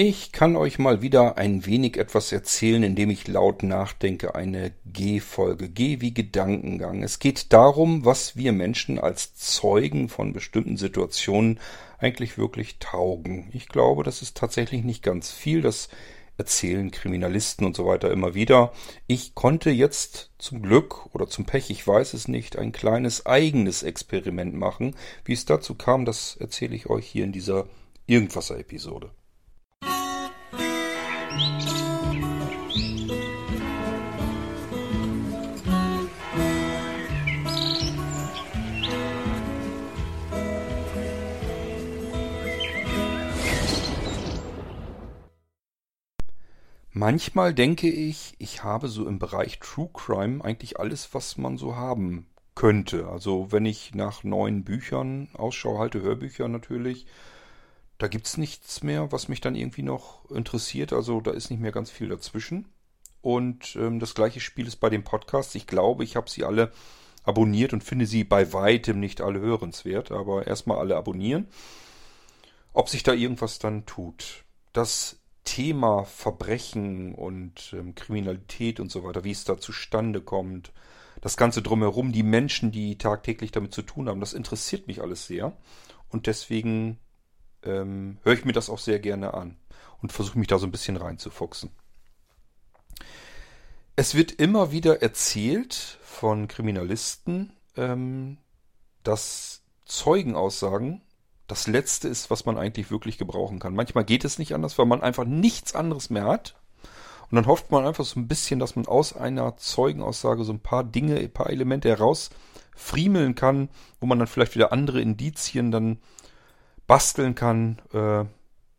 Ich kann euch mal wieder ein wenig etwas erzählen, indem ich laut nachdenke. Eine G-Folge. G wie Gedankengang. Es geht darum, was wir Menschen als Zeugen von bestimmten Situationen eigentlich wirklich taugen. Ich glaube, das ist tatsächlich nicht ganz viel. Das erzählen Kriminalisten und so weiter immer wieder. Ich konnte jetzt zum Glück oder zum Pech, ich weiß es nicht, ein kleines eigenes Experiment machen. Wie es dazu kam, das erzähle ich euch hier in dieser Irgendwasser-Episode. Manchmal denke ich, ich habe so im Bereich True Crime eigentlich alles, was man so haben könnte. Also wenn ich nach neuen Büchern Ausschau halte, Hörbücher natürlich, da gibt's nichts mehr, was mich dann irgendwie noch interessiert. Also da ist nicht mehr ganz viel dazwischen. Und ähm, das gleiche Spiel ist bei den Podcasts. Ich glaube, ich habe sie alle abonniert und finde sie bei weitem nicht alle hörenswert. Aber erstmal alle abonnieren. Ob sich da irgendwas dann tut. Das Thema Verbrechen und ähm, Kriminalität und so weiter, wie es da zustande kommt, das Ganze drumherum, die Menschen, die tagtäglich damit zu tun haben, das interessiert mich alles sehr. Und deswegen ähm, höre ich mir das auch sehr gerne an und versuche mich da so ein bisschen reinzufuchsen. Es wird immer wieder erzählt von Kriminalisten, ähm, dass Zeugenaussagen das Letzte ist, was man eigentlich wirklich gebrauchen kann. Manchmal geht es nicht anders, weil man einfach nichts anderes mehr hat. Und dann hofft man einfach so ein bisschen, dass man aus einer Zeugenaussage so ein paar Dinge, ein paar Elemente herausfriemeln kann, wo man dann vielleicht wieder andere Indizien dann basteln kann, äh,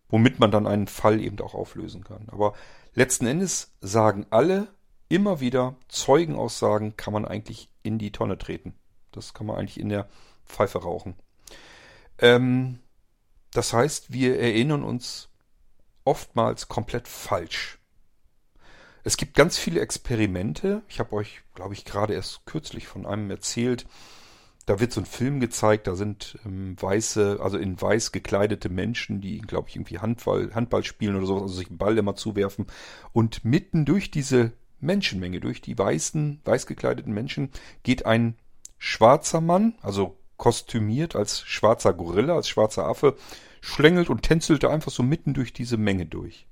womit man dann einen Fall eben auch auflösen kann. Aber letzten Endes sagen alle immer wieder, Zeugenaussagen kann man eigentlich in die Tonne treten. Das kann man eigentlich in der Pfeife rauchen. Ähm, das heißt, wir erinnern uns oftmals komplett falsch. Es gibt ganz viele Experimente. Ich habe euch, glaube ich, gerade erst kürzlich von einem erzählt. Da wird so ein Film gezeigt, da sind ähm, weiße, also in weiß gekleidete Menschen, die, glaube ich, irgendwie Handball, Handball spielen oder sowas, also sich einen Ball immer zuwerfen. Und mitten durch diese Menschenmenge, durch die weißen, weiß gekleideten Menschen, geht ein schwarzer Mann, also kostümiert als schwarzer Gorilla, als schwarzer Affe, schlängelt und tänzelt einfach so mitten durch diese Menge durch.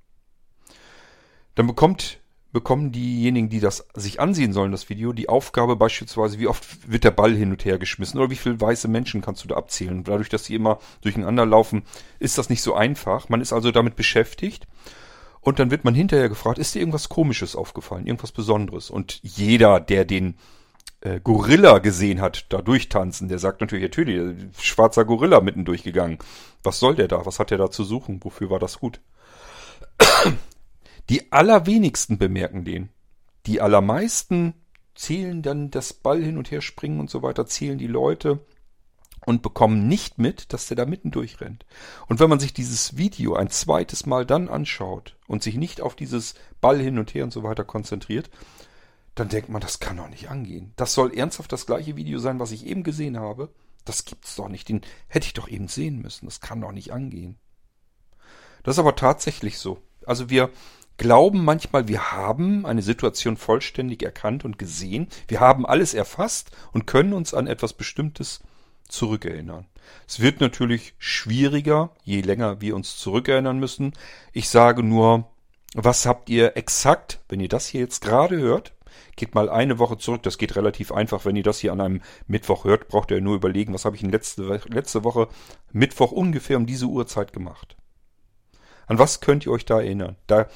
Dann bekommt, bekommen diejenigen, die das sich ansehen sollen, das Video, die Aufgabe beispielsweise, wie oft wird der Ball hin und her geschmissen oder wie viele weiße Menschen kannst du da abzählen. Dadurch, dass sie immer durcheinander laufen, ist das nicht so einfach. Man ist also damit beschäftigt. Und dann wird man hinterher gefragt, ist dir irgendwas Komisches aufgefallen, irgendwas Besonderes? Und jeder, der den äh, Gorilla gesehen hat, da durchtanzen, der sagt natürlich, natürlich, schwarzer Gorilla mitten durchgegangen. Was soll der da? Was hat der da zu suchen? Wofür war das gut? Die allerwenigsten bemerken den. Die allermeisten zählen dann das Ball hin und her springen und so weiter, zählen die Leute und bekommen nicht mit, dass der da mitten durchrennt. Und wenn man sich dieses Video ein zweites Mal dann anschaut und sich nicht auf dieses Ball hin und her und so weiter konzentriert, dann denkt man, das kann doch nicht angehen. Das soll ernsthaft das gleiche Video sein, was ich eben gesehen habe. Das gibt's doch nicht. Den hätte ich doch eben sehen müssen. Das kann doch nicht angehen. Das ist aber tatsächlich so. Also wir glauben manchmal, wir haben eine Situation vollständig erkannt und gesehen. Wir haben alles erfasst und können uns an etwas Bestimmtes zurückerinnern. Es wird natürlich schwieriger, je länger wir uns zurückerinnern müssen. Ich sage nur, was habt ihr exakt, wenn ihr das hier jetzt gerade hört, Geht mal eine Woche zurück. Das geht relativ einfach. Wenn ihr das hier an einem Mittwoch hört, braucht ihr nur überlegen, was habe ich in letzte, letzte Woche Mittwoch ungefähr um diese Uhrzeit gemacht. An was könnt ihr euch da erinnern? Da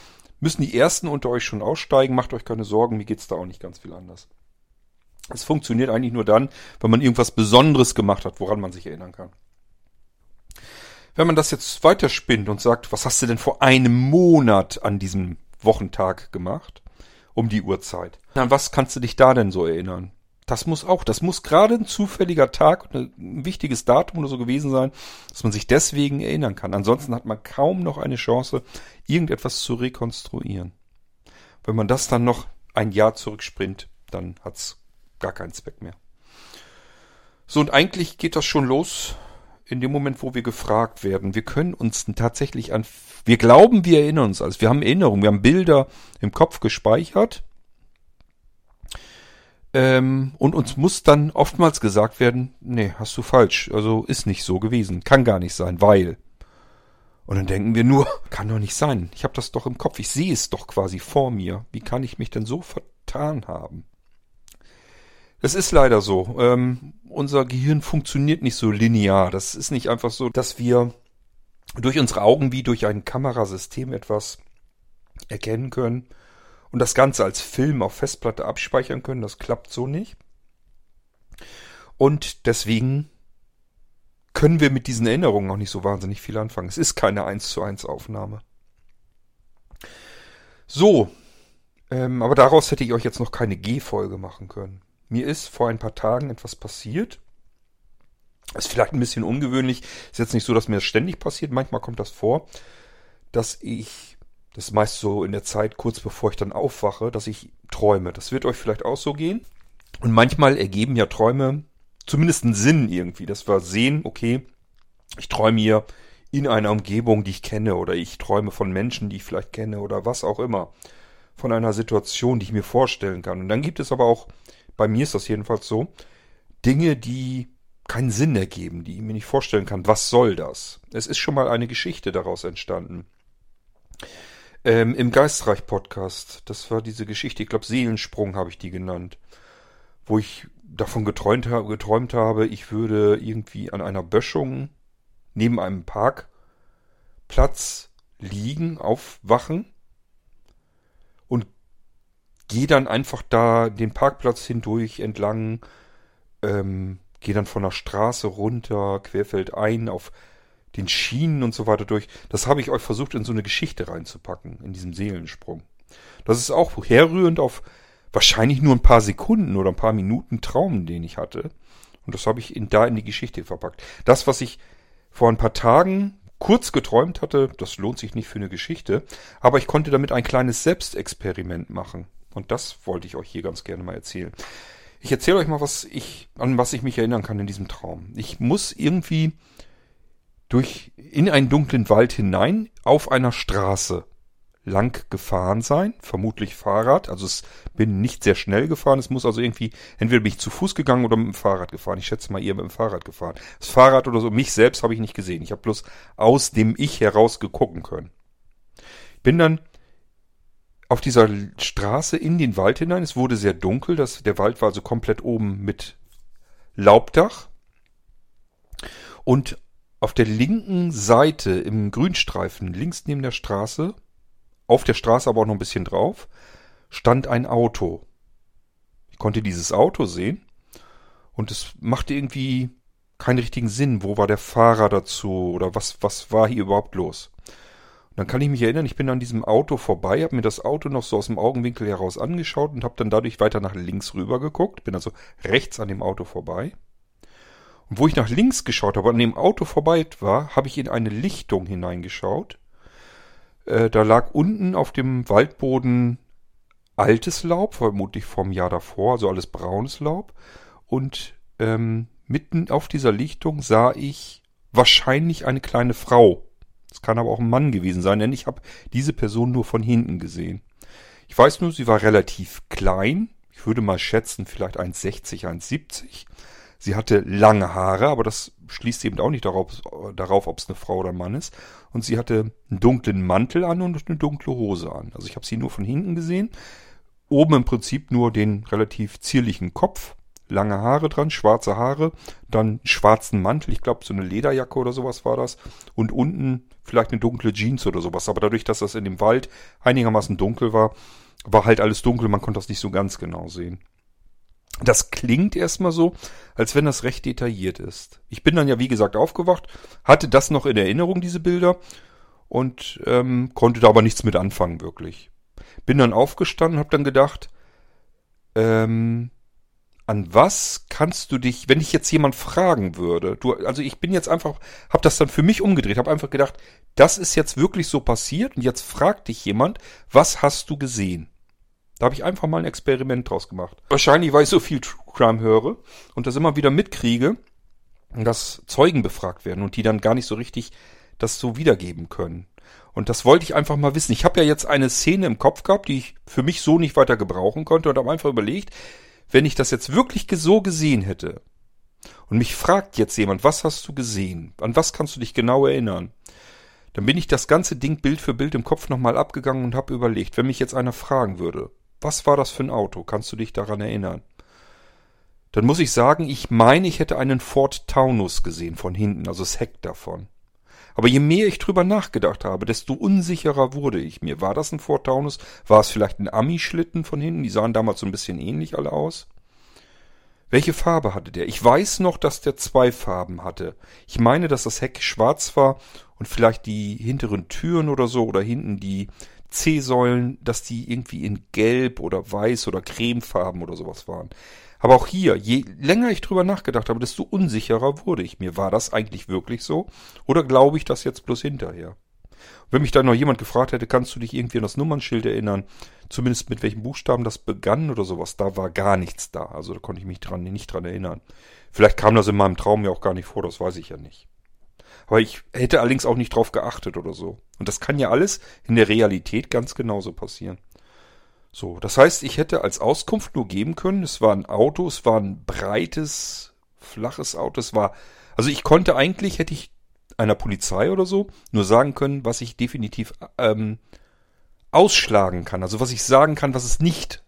müssen die Ersten unter euch schon aussteigen. Macht euch keine Sorgen, mir geht's da auch nicht ganz viel anders. Es funktioniert eigentlich nur dann, wenn man irgendwas Besonderes gemacht hat, woran man sich erinnern kann. Wenn man das jetzt weiterspinnt und sagt, was hast du denn vor einem Monat an diesem Wochentag gemacht? um die Uhrzeit. An was kannst du dich da denn so erinnern? Das muss auch, das muss gerade ein zufälliger Tag, ein wichtiges Datum oder so gewesen sein, dass man sich deswegen erinnern kann. Ansonsten hat man kaum noch eine Chance, irgendetwas zu rekonstruieren. Wenn man das dann noch ein Jahr zurückspringt, dann hat's gar keinen Zweck mehr. So, und eigentlich geht das schon los in dem Moment, wo wir gefragt werden. Wir können uns tatsächlich an, wir glauben, wir erinnern uns alles. Wir haben Erinnerungen, wir haben Bilder im Kopf gespeichert. Ähm, und uns muss dann oftmals gesagt werden, nee, hast du falsch. Also ist nicht so gewesen. Kann gar nicht sein, weil. Und dann denken wir nur, kann doch nicht sein. Ich habe das doch im Kopf. Ich sehe es doch quasi vor mir. Wie kann ich mich denn so vertan haben? Es ist leider so. Ähm, unser Gehirn funktioniert nicht so linear. Das ist nicht einfach so, dass wir durch unsere Augen wie durch ein Kamerasystem etwas erkennen können und das Ganze als Film auf Festplatte abspeichern können. Das klappt so nicht. Und deswegen können wir mit diesen Erinnerungen auch nicht so wahnsinnig viel anfangen. Es ist keine 1 zu 1 Aufnahme. So, ähm, aber daraus hätte ich euch jetzt noch keine G-Folge machen können. Mir ist vor ein paar Tagen etwas passiert. Ist vielleicht ein bisschen ungewöhnlich. Ist jetzt nicht so, dass mir das ständig passiert. Manchmal kommt das vor, dass ich, das ist meist so in der Zeit kurz bevor ich dann aufwache, dass ich träume. Das wird euch vielleicht auch so gehen. Und manchmal ergeben ja Träume zumindest einen Sinn irgendwie, dass wir sehen, okay, ich träume hier in einer Umgebung, die ich kenne, oder ich träume von Menschen, die ich vielleicht kenne, oder was auch immer. Von einer Situation, die ich mir vorstellen kann. Und dann gibt es aber auch, bei mir ist das jedenfalls so, Dinge, die keinen Sinn ergeben, die ich mir nicht vorstellen kann. Was soll das? Es ist schon mal eine Geschichte daraus entstanden. Ähm, Im Geistreich-Podcast, das war diese Geschichte, ich glaube Seelensprung habe ich die genannt, wo ich davon geträumt, geträumt habe, ich würde irgendwie an einer Böschung neben einem Parkplatz liegen, aufwachen und gehe dann einfach da den Parkplatz hindurch entlang, ähm, gehe dann von der Straße runter, querfeld ein auf den Schienen und so weiter durch. Das habe ich euch versucht in so eine Geschichte reinzupacken, in diesem Seelensprung. Das ist auch herrührend auf wahrscheinlich nur ein paar Sekunden oder ein paar Minuten Traum, den ich hatte. Und das habe ich in, da in die Geschichte verpackt. Das, was ich vor ein paar Tagen kurz geträumt hatte, das lohnt sich nicht für eine Geschichte, aber ich konnte damit ein kleines Selbstexperiment machen. Und das wollte ich euch hier ganz gerne mal erzählen. Ich erzähle euch mal, was ich, an was ich mich erinnern kann in diesem Traum. Ich muss irgendwie durch, in einen dunklen Wald hinein auf einer Straße lang gefahren sein, vermutlich Fahrrad. Also es bin nicht sehr schnell gefahren. Es muss also irgendwie, entweder bin ich zu Fuß gegangen oder mit dem Fahrrad gefahren. Ich schätze mal, ihr mit dem Fahrrad gefahren. Das Fahrrad oder so, mich selbst habe ich nicht gesehen. Ich habe bloß aus dem Ich heraus gegucken können. Bin dann auf dieser Straße in den Wald hinein. Es wurde sehr dunkel. Das, der Wald war also komplett oben mit Laubdach. Und auf der linken Seite im Grünstreifen, links neben der Straße, auf der Straße aber auch noch ein bisschen drauf, stand ein Auto. Ich konnte dieses Auto sehen und es machte irgendwie keinen richtigen Sinn. Wo war der Fahrer dazu oder was, was war hier überhaupt los? Und dann kann ich mich erinnern, ich bin an diesem Auto vorbei, habe mir das Auto noch so aus dem Augenwinkel heraus angeschaut und habe dann dadurch weiter nach links rüber geguckt, bin also rechts an dem Auto vorbei. Wo ich nach links geschaut habe, an dem Auto vorbei war, habe ich in eine Lichtung hineingeschaut äh, da lag unten auf dem Waldboden altes Laub, vermutlich vom Jahr davor, also alles braunes Laub. Und ähm, mitten auf dieser Lichtung sah ich wahrscheinlich eine kleine Frau. Es kann aber auch ein Mann gewesen sein, denn ich habe diese Person nur von hinten gesehen. Ich weiß nur, sie war relativ klein. Ich würde mal schätzen, vielleicht 1,60, 1,70. Sie hatte lange Haare, aber das schließt eben auch nicht darauf, darauf ob es eine Frau oder ein Mann ist. Und sie hatte einen dunklen Mantel an und eine dunkle Hose an. Also ich habe sie nur von hinten gesehen. Oben im Prinzip nur den relativ zierlichen Kopf, lange Haare dran, schwarze Haare, dann schwarzen Mantel, ich glaube so eine Lederjacke oder sowas war das. Und unten vielleicht eine dunkle Jeans oder sowas. Aber dadurch, dass das in dem Wald einigermaßen dunkel war, war halt alles dunkel, man konnte das nicht so ganz genau sehen. Das klingt erstmal so, als wenn das recht detailliert ist. Ich bin dann ja, wie gesagt, aufgewacht, hatte das noch in Erinnerung, diese Bilder, und ähm, konnte da aber nichts mit anfangen, wirklich. Bin dann aufgestanden, hab dann gedacht, ähm, an was kannst du dich, wenn dich jetzt jemand fragen würde, du, also ich bin jetzt einfach, hab das dann für mich umgedreht, hab einfach gedacht, das ist jetzt wirklich so passiert und jetzt fragt dich jemand, was hast du gesehen? Da habe ich einfach mal ein Experiment draus gemacht. Wahrscheinlich, weil ich so viel True Crime höre und das immer wieder mitkriege, dass Zeugen befragt werden und die dann gar nicht so richtig das so wiedergeben können. Und das wollte ich einfach mal wissen. Ich habe ja jetzt eine Szene im Kopf gehabt, die ich für mich so nicht weiter gebrauchen konnte und habe einfach überlegt, wenn ich das jetzt wirklich so gesehen hätte und mich fragt jetzt jemand, was hast du gesehen? An was kannst du dich genau erinnern? Dann bin ich das ganze Ding Bild für Bild im Kopf nochmal abgegangen und habe überlegt, wenn mich jetzt einer fragen würde, was war das für ein Auto? Kannst du dich daran erinnern? Dann muss ich sagen, ich meine, ich hätte einen Ford Taunus gesehen von hinten, also das Heck davon. Aber je mehr ich drüber nachgedacht habe, desto unsicherer wurde ich mir. War das ein Ford Taunus? War es vielleicht ein Ami-Schlitten von hinten? Die sahen damals so ein bisschen ähnlich alle aus. Welche Farbe hatte der? Ich weiß noch, dass der zwei Farben hatte. Ich meine, dass das Heck schwarz war und vielleicht die hinteren Türen oder so oder hinten die C-Säulen, dass die irgendwie in Gelb oder Weiß oder Cremefarben oder sowas waren. Aber auch hier, je länger ich drüber nachgedacht habe, desto unsicherer wurde ich mir. War das eigentlich wirklich so? Oder glaube ich das jetzt bloß hinterher? wenn mich dann noch jemand gefragt hätte, kannst du dich irgendwie an das Nummernschild erinnern, zumindest mit welchen Buchstaben das begann oder sowas, da war gar nichts da. Also da konnte ich mich dran, nicht dran erinnern. Vielleicht kam das in meinem Traum ja auch gar nicht vor, das weiß ich ja nicht. Aber ich hätte allerdings auch nicht drauf geachtet oder so. Und das kann ja alles in der Realität ganz genauso passieren. So, das heißt, ich hätte als Auskunft nur geben können, es war ein Auto, es war ein breites, flaches Auto, es war, also ich konnte eigentlich, hätte ich einer Polizei oder so nur sagen können, was ich definitiv ähm, ausschlagen kann, also was ich sagen kann, was es nicht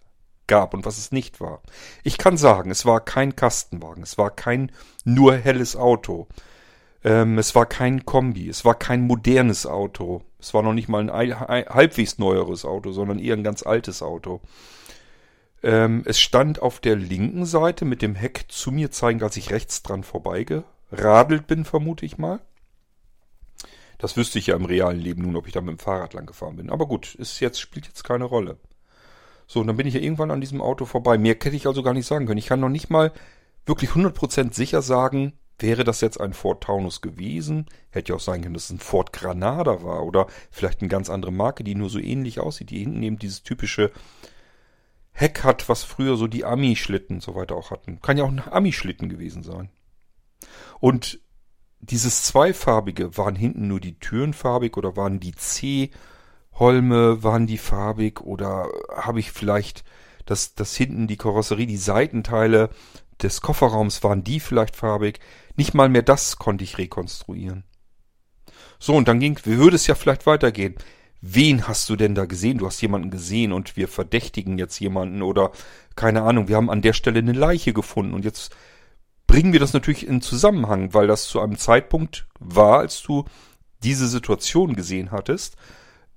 gab und was es nicht war. Ich kann sagen, es war kein Kastenwagen, es war kein nur helles Auto, ähm, es war kein Kombi, es war kein modernes Auto, es war noch nicht mal ein halbwegs neueres Auto, sondern eher ein ganz altes Auto. Ähm, es stand auf der linken Seite mit dem Heck zu mir zeigend, als ich rechts dran vorbeigeradelt bin, vermute ich mal. Das wüsste ich ja im realen Leben nun, ob ich da mit dem Fahrrad lang gefahren bin. Aber gut, ist jetzt, spielt jetzt keine Rolle. So, und dann bin ich ja irgendwann an diesem Auto vorbei. Mehr hätte ich also gar nicht sagen können. Ich kann noch nicht mal wirklich 100% sicher sagen, Wäre das jetzt ein Ford Taunus gewesen, hätte ja auch sein können, dass es ein Ford Granada war oder vielleicht eine ganz andere Marke, die nur so ähnlich aussieht, die hinten eben dieses typische Heck hat, was früher so die Ami-Schlitten und so weiter auch hatten. Kann ja auch ein Ami-Schlitten gewesen sein. Und dieses zweifarbige, waren hinten nur die Türen farbig oder waren die C-Holme, waren die farbig oder habe ich vielleicht das, das hinten die Karosserie, die Seitenteile des Kofferraums waren die vielleicht farbig. Nicht mal mehr das konnte ich rekonstruieren. So, und dann ging, wie würde es ja vielleicht weitergehen? Wen hast du denn da gesehen? Du hast jemanden gesehen und wir verdächtigen jetzt jemanden oder keine Ahnung, wir haben an der Stelle eine Leiche gefunden und jetzt bringen wir das natürlich in Zusammenhang, weil das zu einem Zeitpunkt war, als du diese Situation gesehen hattest,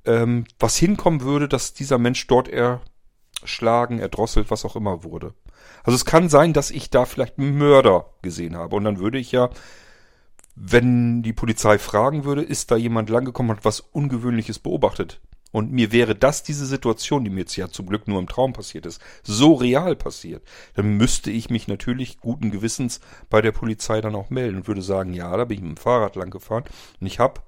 ähm, was hinkommen würde, dass dieser Mensch dort erschlagen, erdrosselt, was auch immer wurde. Also es kann sein, dass ich da vielleicht einen Mörder gesehen habe. Und dann würde ich ja, wenn die Polizei fragen würde, ist da jemand langgekommen und hat was Ungewöhnliches beobachtet. Und mir wäre das diese Situation, die mir jetzt ja zum Glück nur im Traum passiert ist, so real passiert, dann müsste ich mich natürlich guten Gewissens bei der Polizei dann auch melden und würde sagen, ja, da bin ich mit dem Fahrrad lang gefahren und ich habe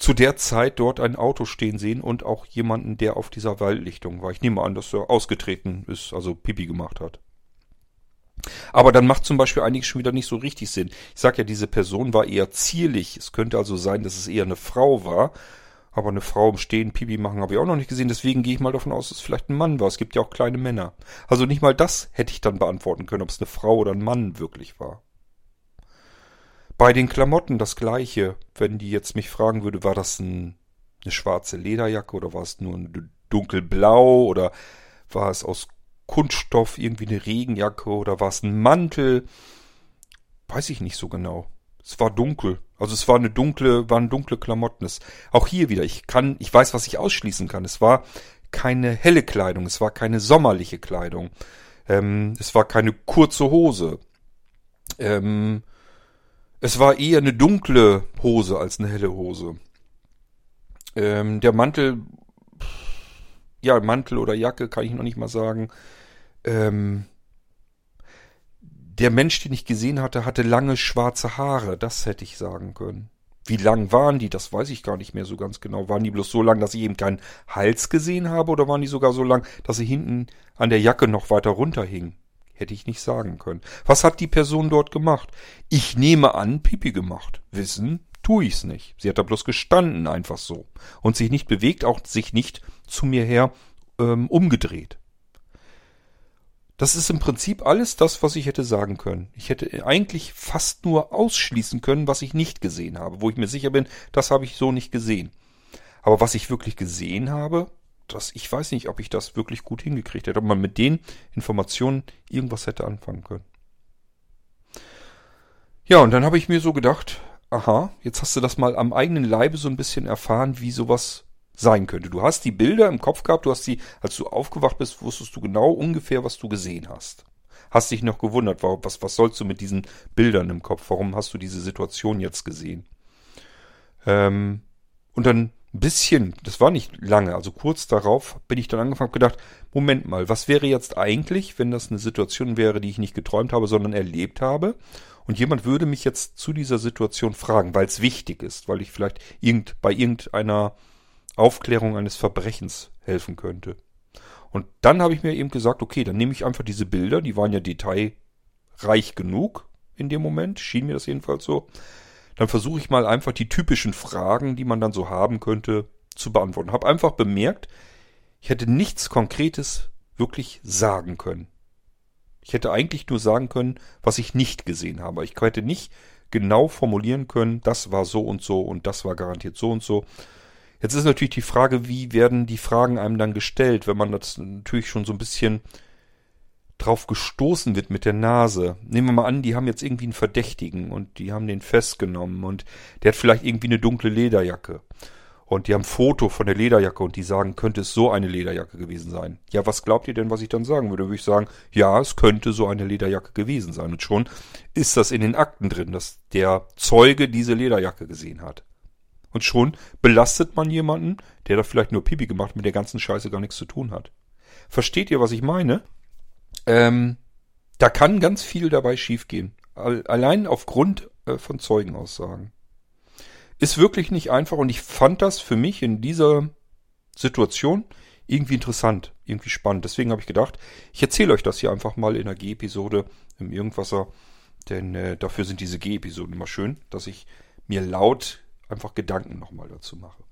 zu der Zeit dort ein Auto stehen sehen und auch jemanden, der auf dieser Waldlichtung war. Ich nehme an, dass er ausgetreten ist, also Pipi gemacht hat. Aber dann macht zum Beispiel einiges schon wieder nicht so richtig Sinn. Ich sag ja, diese Person war eher zierlich. Es könnte also sein, dass es eher eine Frau war. Aber eine Frau im Stehen Pipi machen habe ich auch noch nicht gesehen. Deswegen gehe ich mal davon aus, dass es vielleicht ein Mann war. Es gibt ja auch kleine Männer. Also nicht mal das hätte ich dann beantworten können, ob es eine Frau oder ein Mann wirklich war. Bei den Klamotten das gleiche. Wenn die jetzt mich fragen würde, war das ein, eine schwarze Lederjacke oder war es nur ein dunkelblau oder war es aus Kunststoff irgendwie eine Regenjacke oder war es ein Mantel? Weiß ich nicht so genau. Es war dunkel. Also es war eine dunkle, waren dunkle Klamotten. Es, auch hier wieder, ich kann, ich weiß, was ich ausschließen kann. Es war keine helle Kleidung, es war keine sommerliche Kleidung. Ähm, es war keine kurze Hose. Ähm, es war eher eine dunkle Hose als eine helle Hose. Ähm, der Mantel, ja, Mantel oder Jacke kann ich noch nicht mal sagen. Ähm, der Mensch, den ich gesehen hatte, hatte lange schwarze Haare. Das hätte ich sagen können. Wie lang waren die? Das weiß ich gar nicht mehr so ganz genau. Waren die bloß so lang, dass ich eben keinen Hals gesehen habe? Oder waren die sogar so lang, dass sie hinten an der Jacke noch weiter runterhingen? Hätte ich nicht sagen können. Was hat die Person dort gemacht? Ich nehme an, Pipi gemacht. Wissen tue ich's nicht. Sie hat da bloß gestanden, einfach so. Und sich nicht bewegt, auch sich nicht zu mir her ähm, umgedreht. Das ist im Prinzip alles das, was ich hätte sagen können. Ich hätte eigentlich fast nur ausschließen können, was ich nicht gesehen habe, wo ich mir sicher bin, das habe ich so nicht gesehen. Aber was ich wirklich gesehen habe, das, ich weiß nicht, ob ich das wirklich gut hingekriegt hätte, ob man mit den Informationen irgendwas hätte anfangen können. Ja, und dann habe ich mir so gedacht, aha, jetzt hast du das mal am eigenen Leibe so ein bisschen erfahren, wie sowas sein könnte. Du hast die Bilder im Kopf gehabt, du hast sie, als du aufgewacht bist, wusstest du genau ungefähr, was du gesehen hast. Hast dich noch gewundert, was, was sollst du mit diesen Bildern im Kopf? Warum hast du diese Situation jetzt gesehen? Ähm, und dann ein bisschen, das war nicht lange, also kurz darauf bin ich dann angefangen und gedacht, Moment mal, was wäre jetzt eigentlich, wenn das eine Situation wäre, die ich nicht geträumt habe, sondern erlebt habe? Und jemand würde mich jetzt zu dieser Situation fragen, weil es wichtig ist, weil ich vielleicht irgend, bei irgendeiner Aufklärung eines Verbrechens helfen könnte. Und dann habe ich mir eben gesagt, okay, dann nehme ich einfach diese Bilder, die waren ja detailreich genug in dem Moment, schien mir das jedenfalls so dann versuche ich mal einfach die typischen Fragen, die man dann so haben könnte, zu beantworten. Habe einfach bemerkt, ich hätte nichts Konkretes wirklich sagen können. Ich hätte eigentlich nur sagen können, was ich nicht gesehen habe. Ich hätte nicht genau formulieren können, das war so und so und das war garantiert so und so. Jetzt ist natürlich die Frage, wie werden die Fragen einem dann gestellt, wenn man das natürlich schon so ein bisschen drauf gestoßen wird mit der Nase. Nehmen wir mal an, die haben jetzt irgendwie einen Verdächtigen und die haben den festgenommen und der hat vielleicht irgendwie eine dunkle Lederjacke. Und die haben ein Foto von der Lederjacke und die sagen, könnte es so eine Lederjacke gewesen sein. Ja, was glaubt ihr denn, was ich dann sagen würde? Würde ich sagen, ja, es könnte so eine Lederjacke gewesen sein. Und schon ist das in den Akten drin, dass der Zeuge diese Lederjacke gesehen hat. Und schon belastet man jemanden, der da vielleicht nur Pipi gemacht, mit der ganzen Scheiße gar nichts zu tun hat. Versteht ihr, was ich meine? Ähm, da kann ganz viel dabei schiefgehen. Allein aufgrund äh, von Zeugenaussagen. Ist wirklich nicht einfach und ich fand das für mich in dieser Situation irgendwie interessant, irgendwie spannend. Deswegen habe ich gedacht, ich erzähle euch das hier einfach mal in einer G-Episode im Irgendwasser, denn äh, dafür sind diese G-Episoden immer schön, dass ich mir laut einfach Gedanken nochmal dazu mache.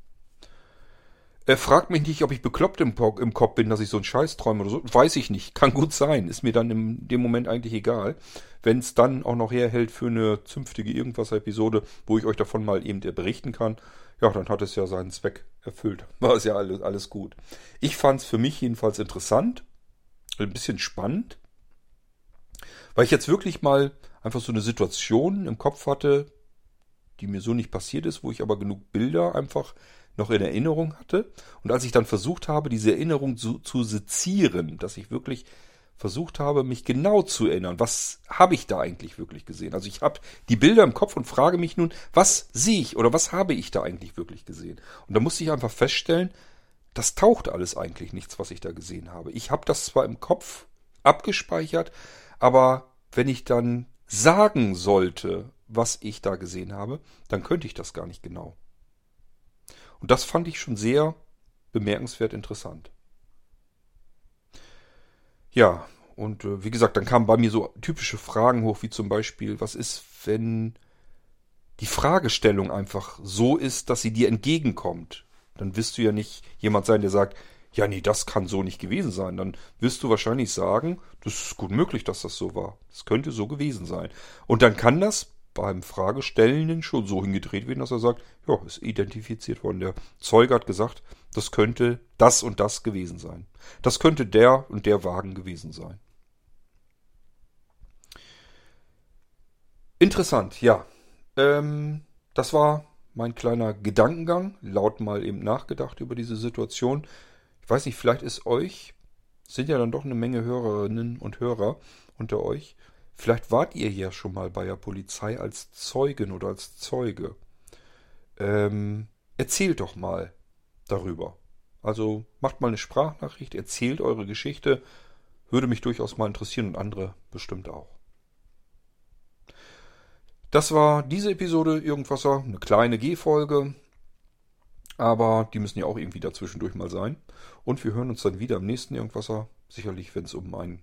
Er fragt mich nicht, ob ich bekloppt im, im, Kopf bin, dass ich so einen Scheiß träume oder so. Weiß ich nicht. Kann gut sein. Ist mir dann in dem Moment eigentlich egal. Wenn es dann auch noch herhält für eine zünftige Irgendwas-Episode, wo ich euch davon mal eben berichten kann, ja, dann hat es ja seinen Zweck erfüllt. War es ja alles, alles gut. Ich fand es für mich jedenfalls interessant. Ein bisschen spannend. Weil ich jetzt wirklich mal einfach so eine Situation im Kopf hatte, die mir so nicht passiert ist, wo ich aber genug Bilder einfach noch in Erinnerung hatte. Und als ich dann versucht habe, diese Erinnerung zu, zu sezieren, dass ich wirklich versucht habe, mich genau zu erinnern, was habe ich da eigentlich wirklich gesehen? Also ich habe die Bilder im Kopf und frage mich nun, was sehe ich oder was habe ich da eigentlich wirklich gesehen? Und da musste ich einfach feststellen, das taucht alles eigentlich nichts, was ich da gesehen habe. Ich habe das zwar im Kopf abgespeichert, aber wenn ich dann sagen sollte, was ich da gesehen habe, dann könnte ich das gar nicht genau. Und das fand ich schon sehr bemerkenswert interessant. Ja, und äh, wie gesagt, dann kamen bei mir so typische Fragen hoch, wie zum Beispiel, was ist, wenn die Fragestellung einfach so ist, dass sie dir entgegenkommt? Dann wirst du ja nicht jemand sein, der sagt, ja, nee, das kann so nicht gewesen sein. Dann wirst du wahrscheinlich sagen, das ist gut möglich, dass das so war. Es könnte so gewesen sein. Und dann kann das beim Fragestellenden schon so hingedreht werden, dass er sagt, ja, ist identifiziert worden. Der Zeuge hat gesagt, das könnte das und das gewesen sein. Das könnte der und der Wagen gewesen sein. Interessant, ja. Ähm, das war mein kleiner Gedankengang, laut mal eben nachgedacht über diese Situation. Ich weiß nicht, vielleicht ist euch, sind ja dann doch eine Menge Hörerinnen und Hörer unter euch, Vielleicht wart ihr ja schon mal bei der Polizei als Zeugin oder als Zeuge. Ähm, erzählt doch mal darüber. Also macht mal eine Sprachnachricht, erzählt eure Geschichte. Würde mich durchaus mal interessieren und andere bestimmt auch. Das war diese Episode Irgendwasser, eine kleine G-Folge. Aber die müssen ja auch irgendwie dazwischendurch mal sein. Und wir hören uns dann wieder im nächsten Irgendwasser. Sicherlich, wenn es um ein